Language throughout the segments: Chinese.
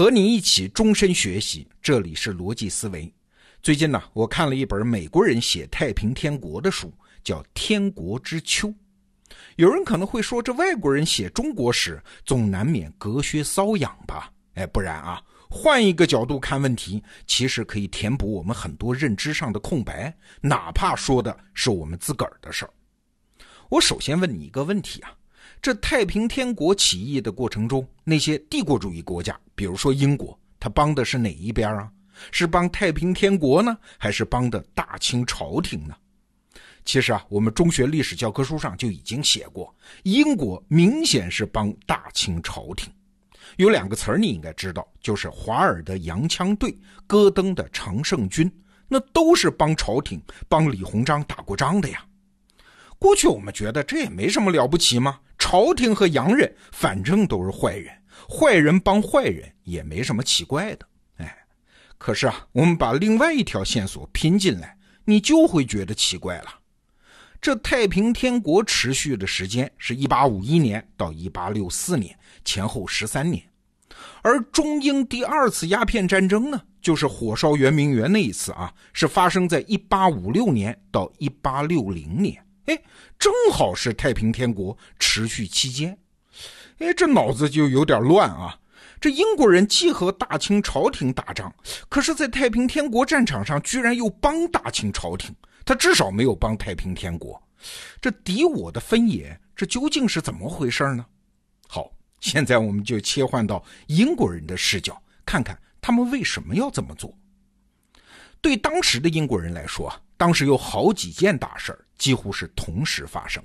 和你一起终身学习，这里是逻辑思维。最近呢，我看了一本美国人写太平天国的书，叫《天国之秋》。有人可能会说，这外国人写中国史，总难免隔靴搔痒吧？哎，不然啊，换一个角度看问题，其实可以填补我们很多认知上的空白，哪怕说的是我们自个儿的事儿。我首先问你一个问题啊。这太平天国起义的过程中，那些帝国主义国家，比如说英国，他帮的是哪一边啊？是帮太平天国呢，还是帮的大清朝廷呢？其实啊，我们中学历史教科书上就已经写过，英国明显是帮大清朝廷。有两个词儿你应该知道，就是华尔的洋枪队、戈登的常胜军，那都是帮朝廷、帮李鸿章打过仗的呀。过去我们觉得这也没什么了不起吗？朝廷和洋人反正都是坏人，坏人帮坏人也没什么奇怪的。哎，可是啊，我们把另外一条线索拼进来，你就会觉得奇怪了。这太平天国持续的时间是1851年到1864年，前后十三年。而中英第二次鸦片战争呢，就是火烧圆明园那一次啊，是发生在1856年到1860年。哎，正好是太平天国持续期间，哎，这脑子就有点乱啊！这英国人既和大清朝廷打仗，可是，在太平天国战场上居然又帮大清朝廷，他至少没有帮太平天国。这敌我的分野，这究竟是怎么回事呢？好，现在我们就切换到英国人的视角，看看他们为什么要这么做。对当时的英国人来说，当时有好几件大事儿。几乎是同时发生。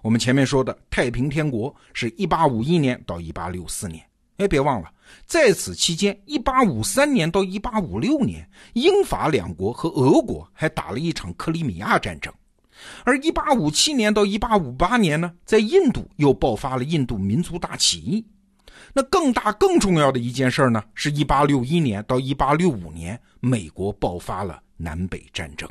我们前面说的太平天国是一八五一年到一八六四年，哎，别忘了，在此期间，一八五三年到一八五六年，英法两国和俄国还打了一场克里米亚战争，而一八五七年到一八五八年呢，在印度又爆发了印度民族大起义。那更大、更重要的一件事呢，是一八六一年到一八六五年，美国爆发了南北战争。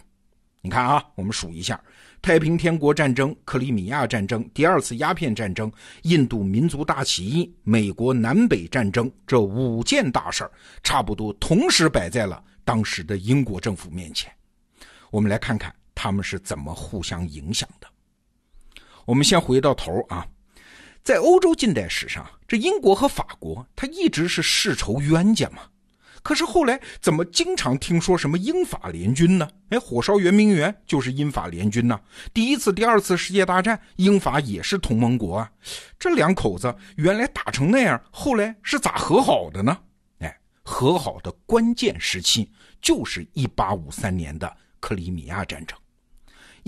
你看啊，我们数一下。太平天国战争、克里米亚战争、第二次鸦片战争、印度民族大起义、美国南北战争这五件大事儿，差不多同时摆在了当时的英国政府面前。我们来看看他们是怎么互相影响的。我们先回到头啊，在欧洲近代史上，这英国和法国，它一直是世仇冤家嘛。可是后来怎么经常听说什么英法联军呢？哎，火烧圆明园就是英法联军呢。第一次、第二次世界大战，英法也是同盟国啊。这两口子原来打成那样，后来是咋和好的呢？哎，和好的关键时期就是1853年的克里米亚战争，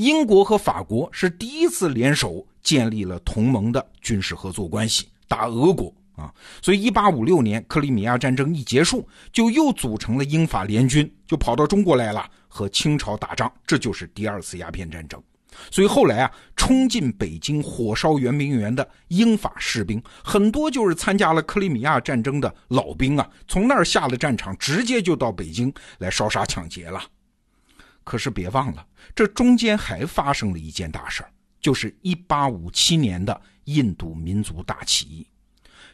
英国和法国是第一次联手建立了同盟的军事合作关系，打俄国。啊，所以一八五六年克里米亚战争一结束，就又组成了英法联军，就跑到中国来了，和清朝打仗。这就是第二次鸦片战争。所以后来啊，冲进北京火烧圆明园的英法士兵，很多就是参加了克里米亚战争的老兵啊，从那儿下了战场，直接就到北京来烧杀抢劫了。可是别忘了，这中间还发生了一件大事，就是一八五七年的印度民族大起义。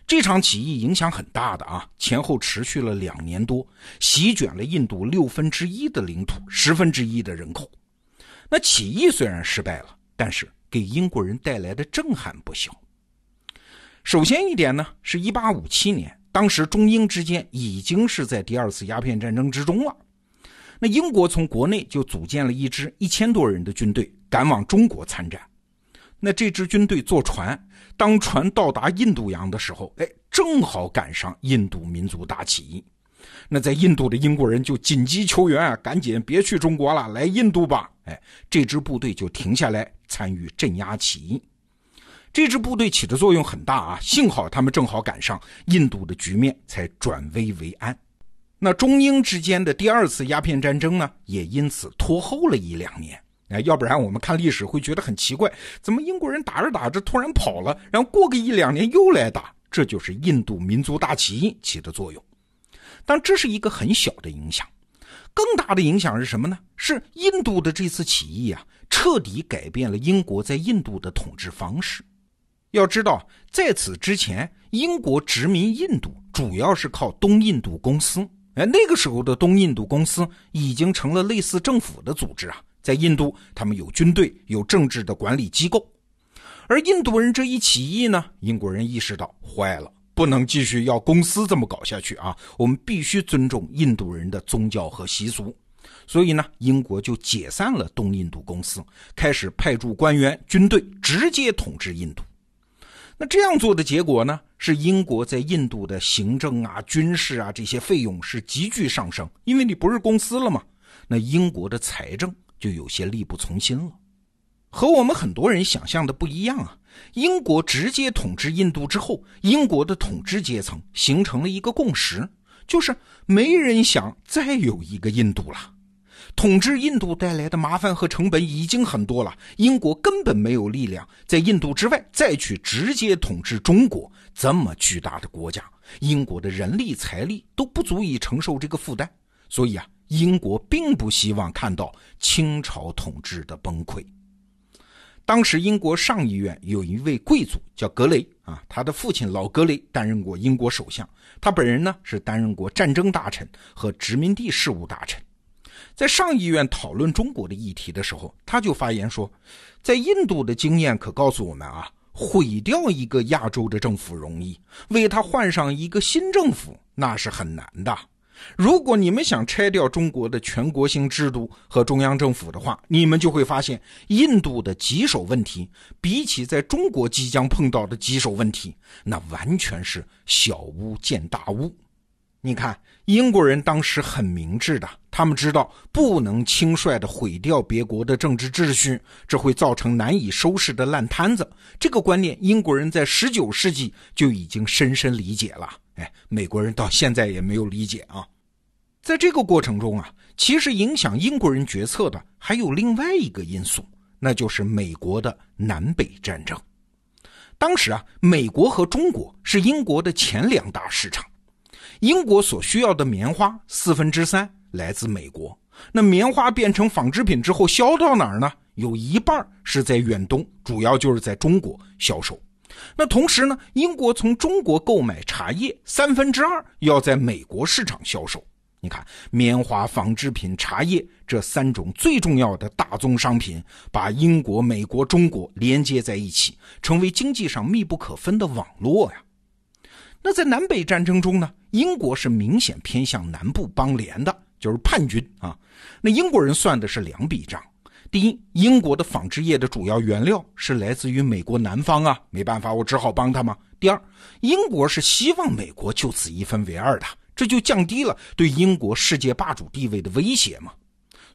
这场起义影响很大的啊，前后持续了两年多，席卷了印度六分之一的领土，十分之一的人口。那起义虽然失败了，但是给英国人带来的震撼不小。首先一点呢，是一八五七年，当时中英之间已经是在第二次鸦片战争之中了。那英国从国内就组建了一支一千多人的军队，赶往中国参战。那这支军队坐船，当船到达印度洋的时候，哎，正好赶上印度民族大起义。那在印度的英国人就紧急求援啊，赶紧别去中国了，来印度吧。哎，这支部队就停下来参与镇压起义。这支部队起的作用很大啊，幸好他们正好赶上，印度的局面才转危为安。那中英之间的第二次鸦片战争呢，也因此拖后了一两年。哎，要不然我们看历史会觉得很奇怪，怎么英国人打着打着突然跑了，然后过个一两年又来打？这就是印度民族大起义起的作用。但这是一个很小的影响，更大的影响是什么呢？是印度的这次起义啊，彻底改变了英国在印度的统治方式。要知道，在此之前，英国殖民印度主要是靠东印度公司。哎，那个时候的东印度公司已经成了类似政府的组织啊，在印度他们有军队，有政治的管理机构。而印度人这一起义呢，英国人意识到坏了，不能继续要公司这么搞下去啊！我们必须尊重印度人的宗教和习俗。所以呢，英国就解散了东印度公司，开始派驻官员、军队直接统治印度。那这样做的结果呢，是英国在印度的行政啊、军事啊这些费用是急剧上升，因为你不是公司了嘛。那英国的财政就有些力不从心了。和我们很多人想象的不一样啊！英国直接统治印度之后，英国的统治阶层形成了一个共识，就是没人想再有一个印度了。统治印度带来的麻烦和成本已经很多了，英国根本没有力量在印度之外再去直接统治中国这么巨大的国家，英国的人力财力都不足以承受这个负担，所以啊，英国并不希望看到清朝统治的崩溃。当时，英国上议院有一位贵族叫格雷啊，他的父亲老格雷担任过英国首相，他本人呢是担任过战争大臣和殖民地事务大臣。在上议院讨论中国的议题的时候，他就发言说，在印度的经验可告诉我们啊，毁掉一个亚洲的政府容易，为他换上一个新政府那是很难的。如果你们想拆掉中国的全国性制度和中央政府的话，你们就会发现，印度的棘手问题比起在中国即将碰到的棘手问题，那完全是小巫见大巫。你看，英国人当时很明智的，他们知道不能轻率的毁掉别国的政治秩序，这会造成难以收拾的烂摊子。这个观念，英国人在十九世纪就已经深深理解了。哎，美国人到现在也没有理解啊。在这个过程中啊，其实影响英国人决策的还有另外一个因素，那就是美国的南北战争。当时啊，美国和中国是英国的前两大市场。英国所需要的棉花四分之三来自美国，那棉花变成纺织品之后销到哪儿呢？有一半是在远东，主要就是在中国销售。那同时呢，英国从中国购买茶叶三分之二要在美国市场销售。你看，棉花、纺织品、茶叶这三种最重要的大宗商品，把英国、美国、中国连接在一起，成为经济上密不可分的网络呀。那在南北战争中呢，英国是明显偏向南部邦联的，就是叛军啊。那英国人算的是两笔账。第一，英国的纺织业的主要原料是来自于美国南方啊，没办法，我只好帮他嘛。第二，英国是希望美国就此一分为二的，这就降低了对英国世界霸主地位的威胁嘛。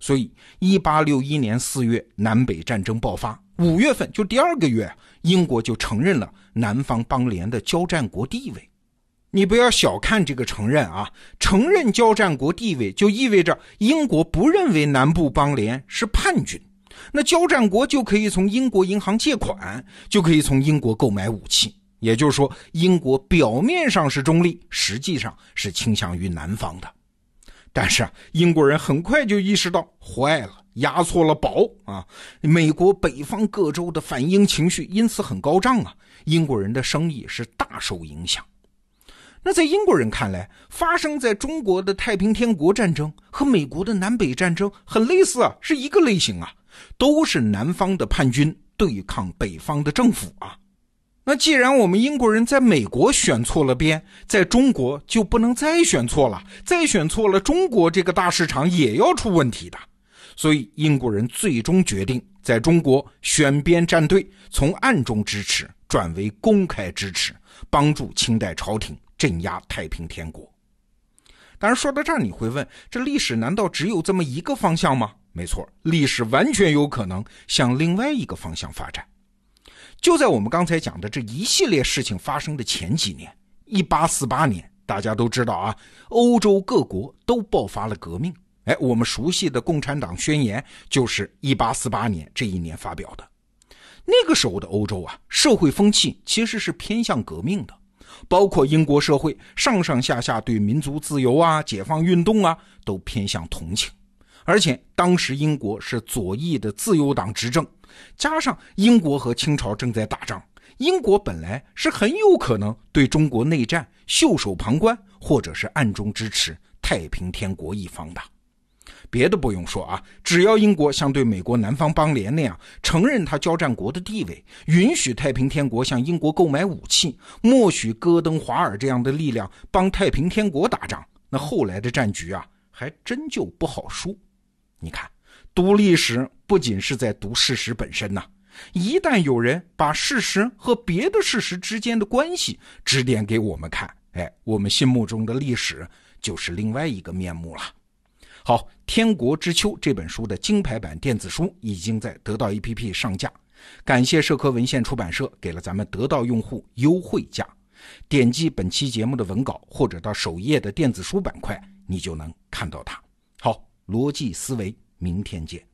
所以，一八六一年四月，南北战争爆发，五月份就第二个月，英国就承认了南方邦联的交战国地位。你不要小看这个承认啊，承认交战国地位就意味着英国不认为南部邦联是叛军，那交战国就可以从英国银行借款，就可以从英国购买武器。也就是说，英国表面上是中立，实际上是倾向于南方的。但是啊，英国人很快就意识到坏了，押错了宝啊！美国北方各州的反英情绪因此很高涨啊，英国人的生意是大受影响。那在英国人看来，发生在中国的太平天国战争和美国的南北战争很类似啊，是一个类型啊，都是南方的叛军对抗北方的政府啊。那既然我们英国人在美国选错了边，在中国就不能再选错了，再选错了，中国这个大市场也要出问题的。所以英国人最终决定在中国选边站队，从暗中支持转为公开支持，帮助清代朝廷。镇压太平天国。当然，说到这儿，你会问：这历史难道只有这么一个方向吗？没错，历史完全有可能向另外一个方向发展。就在我们刚才讲的这一系列事情发生的前几年，一八四八年，大家都知道啊，欧洲各国都爆发了革命。哎，我们熟悉的《共产党宣言》就是一八四八年这一年发表的。那个时候的欧洲啊，社会风气其实是偏向革命的。包括英国社会上上下下对民族自由啊、解放运动啊都偏向同情，而且当时英国是左翼的自由党执政，加上英国和清朝正在打仗，英国本来是很有可能对中国内战袖手旁观，或者是暗中支持太平天国一方的。别的不用说啊，只要英国像对美国南方邦联那样承认他交战国的地位，允许太平天国向英国购买武器，默许戈登、华尔这样的力量帮太平天国打仗，那后来的战局啊，还真就不好输。你看，读历史不仅是在读事实本身呐。一旦有人把事实和别的事实之间的关系指点给我们看，哎，我们心目中的历史就是另外一个面目了。好，《天国之秋》这本书的金牌版电子书已经在得到 APP 上架，感谢社科文献出版社给了咱们得到用户优惠价。点击本期节目的文稿，或者到首页的电子书板块，你就能看到它。好，逻辑思维，明天见。